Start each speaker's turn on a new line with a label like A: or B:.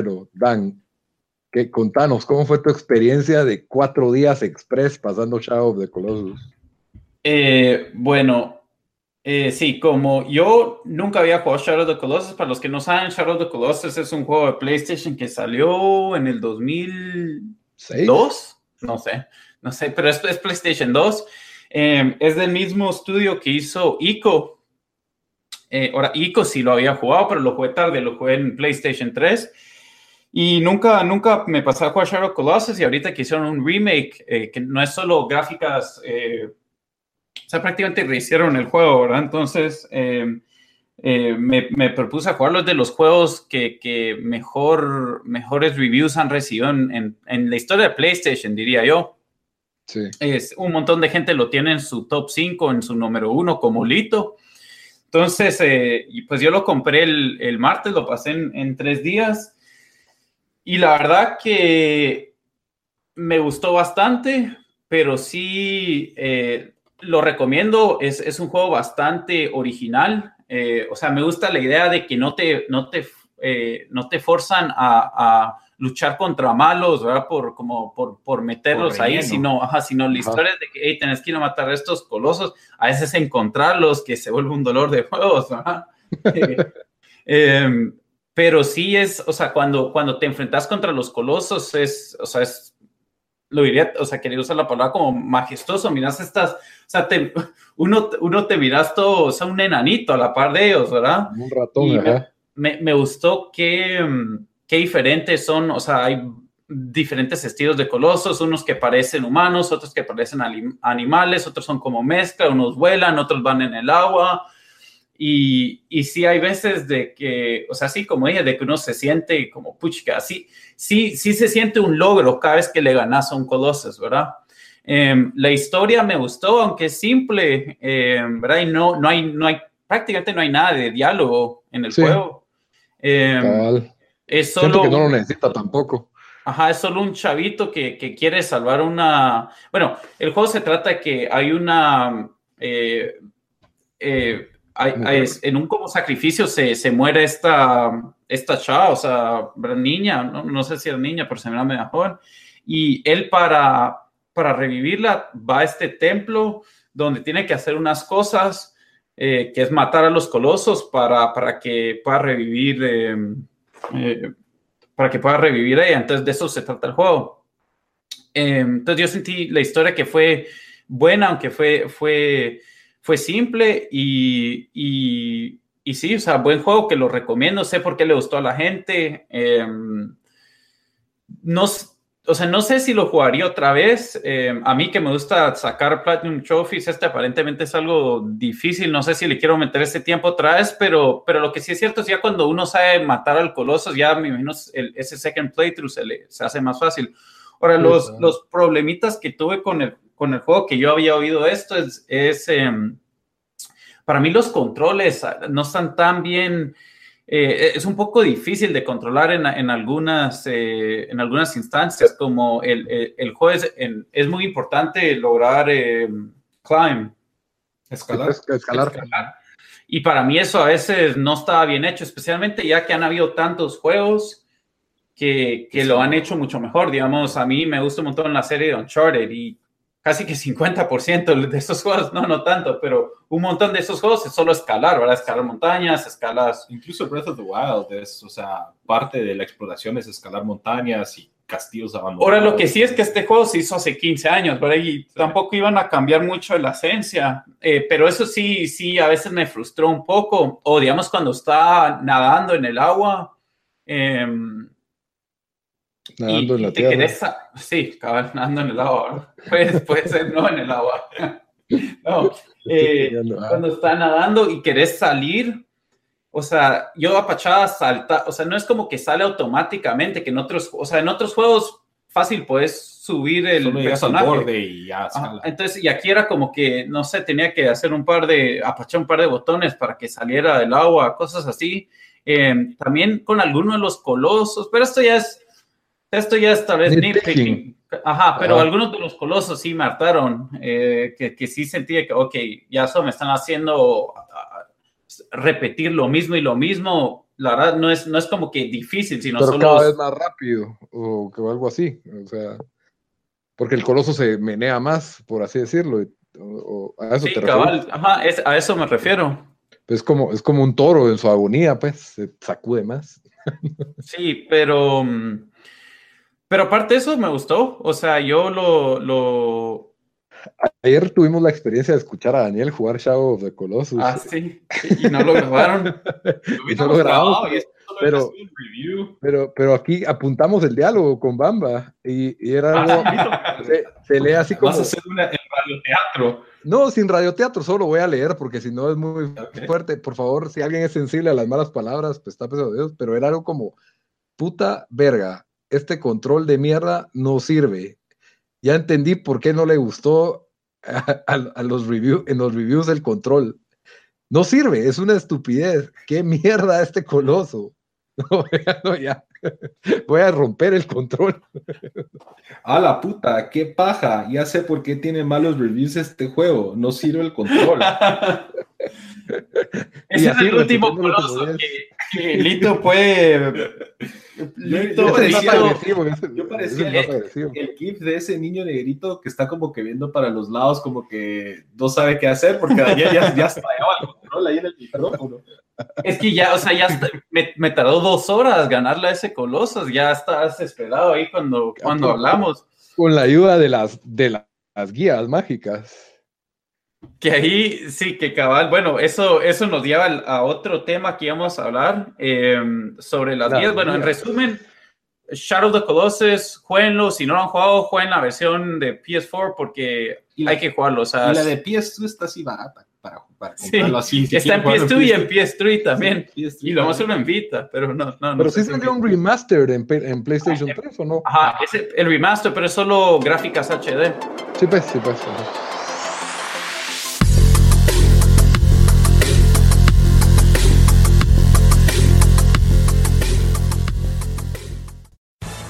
A: Bueno, Dan, que, contanos, ¿cómo fue tu experiencia de cuatro días express pasando Shadow of the Colossus?
B: Eh, bueno, eh, sí, como yo nunca había jugado Shadow of the Colossus, para los que no saben, Shadow of the Colossus es un juego de PlayStation que salió en el 2002, no sé, no sé, pero es, es PlayStation 2. Eh, es del mismo estudio que hizo Ico. ahora, Ico sí lo había jugado, pero lo jugué tarde, lo jugué en PlayStation 3. Y nunca, nunca me pasé a jugar Shadow Colossus y ahorita que hicieron un remake, eh, que no es solo gráficas, eh, o sea, prácticamente rehicieron el juego, ¿verdad? Entonces, eh, me, me, propuse a jugar los de los juegos que, que mejor, mejores reviews han recibido en, en, la historia de PlayStation, diría yo. Sí. Es, un montón de gente lo tiene en su top 5, en su número 1 como Lito. Entonces, pues yo lo compré el, el martes, lo pasé en, en tres días y la verdad que me gustó bastante, pero sí eh, lo recomiendo. Es, es, un juego bastante original. Eh, o sea, me gusta la idea de que no te, no te, eh, no te forzan a, a, luchar contra malos, ¿verdad? Por, como, por, por meterlos ahí, sino, ajá, sino la historia de que hey, tenés que ir a matar a estos colosos, a veces encontrarlos, que se vuelve un dolor de juegos, ¿verdad? pero sí es, o sea, cuando, cuando te enfrentas contra los colosos, es, o sea, es, lo diría, o sea, quería usar la palabra como majestuoso, miras estas, o sea, te, uno, uno te miras todo, o sea, un enanito a la par de ellos, ¿verdad?
A: Un ratón, ¿verdad?
B: Me, me, gustó que, qué diferentes son, o sea, hay diferentes estilos de colosos, unos que parecen humanos, otros que parecen animales, otros son como mezcla, unos vuelan, otros van en el agua, y, y sí hay veces de que, o sea, sí, como ella, de que uno se siente como, puchica, sí, sí, sí se siente un logro cada vez que le ganas a un Colossus, ¿verdad? Eh, la historia me gustó, aunque es simple, eh, ¿verdad? Y no, no, hay, no hay, prácticamente no hay nada de diálogo en el sí. juego. Eh, es solo...
A: Siento que no lo necesita tampoco.
B: Ajá, es solo un chavito que, que, quiere salvar una... Bueno, el juego se trata de que hay una... Eh, eh, hay, hay, en un como sacrificio se, se, muere esta, esta chava, o sea, niña, no, no sé si era niña, pero se me medio joven, y él para, para revivirla va a este templo donde tiene que hacer unas cosas, eh, que es matar a los colosos para, para que pueda revivir, eh, eh, para que pueda revivir ella, entonces de eso se trata el juego. entonces yo sentí la historia que fue buena, aunque fue... fue fue simple y, y, y, sí, o sea, buen juego que lo recomiendo, sé por qué le gustó a la gente. Eh, no, o sea, no sé si lo jugaría otra vez. Eh, a mí que me gusta sacar Platinum Trophies, este aparentemente es algo difícil. No sé si le quiero meter ese tiempo otra vez, pero, pero lo que sí es cierto es ya cuando uno sabe matar al Coloso, ya me imagino el, ese second playthrough se, le, se hace más fácil. Ahora, los, los problemitas que tuve con el, con el juego que yo había oído esto es, es eh, para mí los controles no están tan bien, eh, es un poco difícil de controlar en, en algunas, eh, en algunas instancias, como el, el, el juego es, en, es, muy importante lograr em, climb,
A: escalar. escalar.
B: escalar. Y para mí eso a veces no estaba bien hecho, especialmente ya que han habido tantos juegos que, que, lo han hecho mucho mejor. Digamos, a mí me gusta un montón la serie de Uncharted y casi que 50% de esos juegos, no, no tanto, pero un montón de esos juegos es solo escalar, ¿verdad? Escalar montañas, escalas.
C: Incluso Breath of the Wild es, o sea, parte de la exploración es escalar montañas y castillos abandonados.
B: Ahora, lo que sí es que este juego se hizo hace 15 años, ¿verdad? Y sí. tampoco iban a cambiar mucho la esencia, eh, pero eso sí, sí, a veces me frustró un poco. O digamos, cuando está nadando en el agua, eh,
A: Nadando en la
B: te
A: tierra.
B: querés sí, cabal, nadando en el agua. Puede, puede ser no en el agua. no, eh,
A: ah,
B: cuando está nadando y querés salir, o sea, yo a Pachada salta, o sea, no es como que sale automáticamente, que en otros, o sea, en otros juegos fácil puedes subir el personaje.
C: borde y ya
B: Ajá. Entonces, y aquí era como que, no sé, tenía que hacer un par de, apachar un par de botones para que saliera del agua, cosas así. Eh, también con algunos de los colosos, pero esto ya es, esto ya es tal vez
A: Nitpicking.
B: Ajá, pero
A: Ajá.
B: algunos de los colosos sí me hartaron, eh, que, que sí sentía que, ok, ya eso me están haciendo ah, repetir lo mismo y lo mismo. La verdad, no es, no es como que difícil, sino
A: pero
B: solo...
A: cada vez más rápido o que algo así. O sea, porque el coloso se menea más, por así decirlo. y- o- o a eso
B: Sí,
A: te
B: cabal, ajá, es- a eso me refiero.
A: Es como, es como un toro en su agonía, pues, se sacude más.
B: Sí, pero, mm, pero aparte de eso me gustó. O sea, yo lo, lo,
A: Ayer tuvimos la experiencia de escuchar a Daniel jugar Shadow of the Colossus.
B: ah, sí, y no lo grabaron.
A: Y no lo grabamos,
C: y
A: pero-. Pero, pero aquí apuntamos el diálogo con Bamba y, y era algo,
B: Ah,
A: se, se lee así como,
C: Vas a hacer una, el radioteatro.
A: no, sin radioteatro, solo voy a leer porque si no es muy
C: Ok.
A: fuerte. Por favor, si alguien es sensible a las malas palabras, pues está pesado Dios, pero era algo como, puta verga, este control de mierda no sirve. Ya entendí por qué no le gustó a, a- a los reviews, en los reviews el control. No sirve, es una estupidez. ¿Qué mierda este coloso? No, ya, no, ya. Voy a romper el control.
C: A la puta, qué paja. Ya sé por qué tiene malos reviews este juego. No sirve el control.
B: Ese
A: Y
B: es
A: así
B: el último coloso que, que Lito puede. Lito,
C: yo parecía-
A: agresivo,
C: yo
A: el.
C: El gif de ese niño negrito que está como que viendo para los lados, como que no sabe qué hacer, porque Daniel ya, ya estallaba el control ahí en el micrófono.
B: Es que ya, o sea, ya está- me, me tardó dos horas ganarle a ese coloso. Ya estás desesperado ahí cuando, cuando hablamos.
A: Con la ayuda de las, de la- las guías mágicas.
B: Que ahí sí, que cabal. Bueno, eso, eso nos lleva a otro tema que íbamos a hablar eh, sobre las
A: Las
B: guías. Bueno, en resumen, Shadow of the Colossus, jueguenlo. Si no lo han jugado, jueguen la versión de PS4 porque
C: la-
B: hay que jugarlo. O sea,
C: Y la de PS2 está así barata para, para
B: Sí,
C: comprarlo así. Si
B: está en
C: quieren jugarlo
B: PS2 y en PS3 también.
C: PS3
B: Y lo vamos a hacer en Vita, pero no, no, no.
A: Pero
B: sé
A: sí
B: si
A: salió un
B: Vita.
A: remastered en, en PlayStation 3 o no?
B: Ajá, ese, el remaster, pero es solo gráficas HD.
A: Sí, pues, sí, pues. ajá.